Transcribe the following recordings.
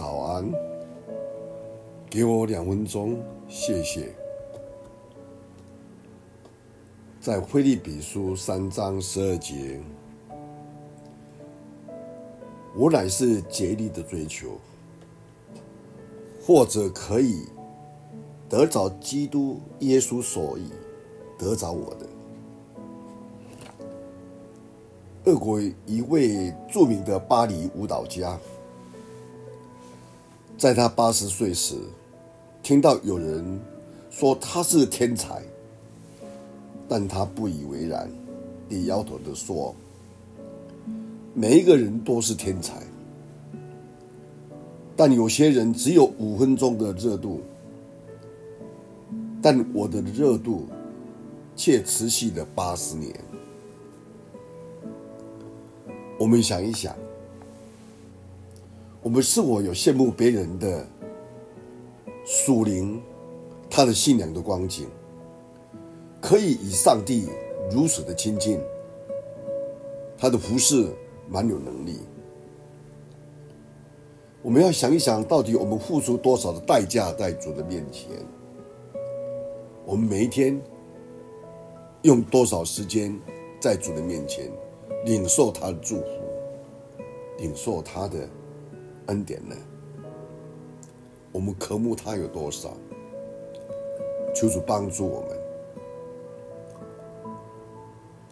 早安，给我两分钟，谢谢。在腓立比书三章十二节，我乃是竭力的追求，或者可以得着基督耶稣所以得着我的。俄国一位著名的巴黎舞蹈家，在他八十岁时，听到有人说他是天才，但他不以为然，地摇头地说：“每一个人都是天才，但有些人只有五分钟的热度，但我的热度却持续了八十年。”我们想一想，我们是否有羡慕别人的属灵，他的信仰的光景，可以与上帝如此的亲近，他的服事蛮有能力。我们要想一想，到底我们付出多少的代价在主的面前？我们每一天用多少时间在主的面前？领受他的祝福，领受他的恩典呢？我们渴慕他有多少？求主帮助我们，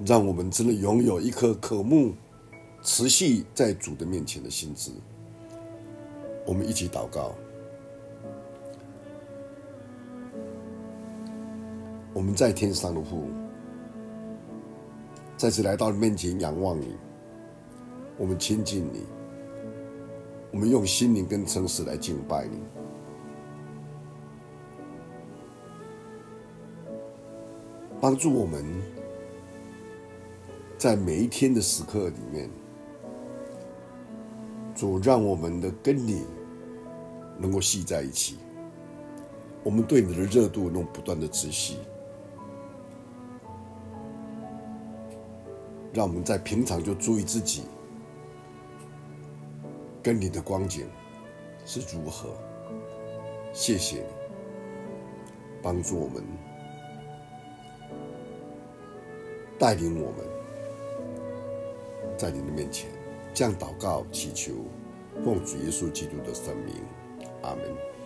让我们真的拥有一颗渴慕、持续在主的面前的心志。我们一起祷告。我们在天上的父。再次来到你面前仰望你，我们亲近你，我们用心灵跟诚实来敬拜你，帮助我们在每一天的时刻里面，主让我们的跟你能够系在一起，我们对你的热度能不断的持续。让我们在平常就注意自己跟你的光景是如何。谢谢你帮助我们，带领我们，在你的面前这样祷告祈求，奉主耶稣基督的圣名，阿门。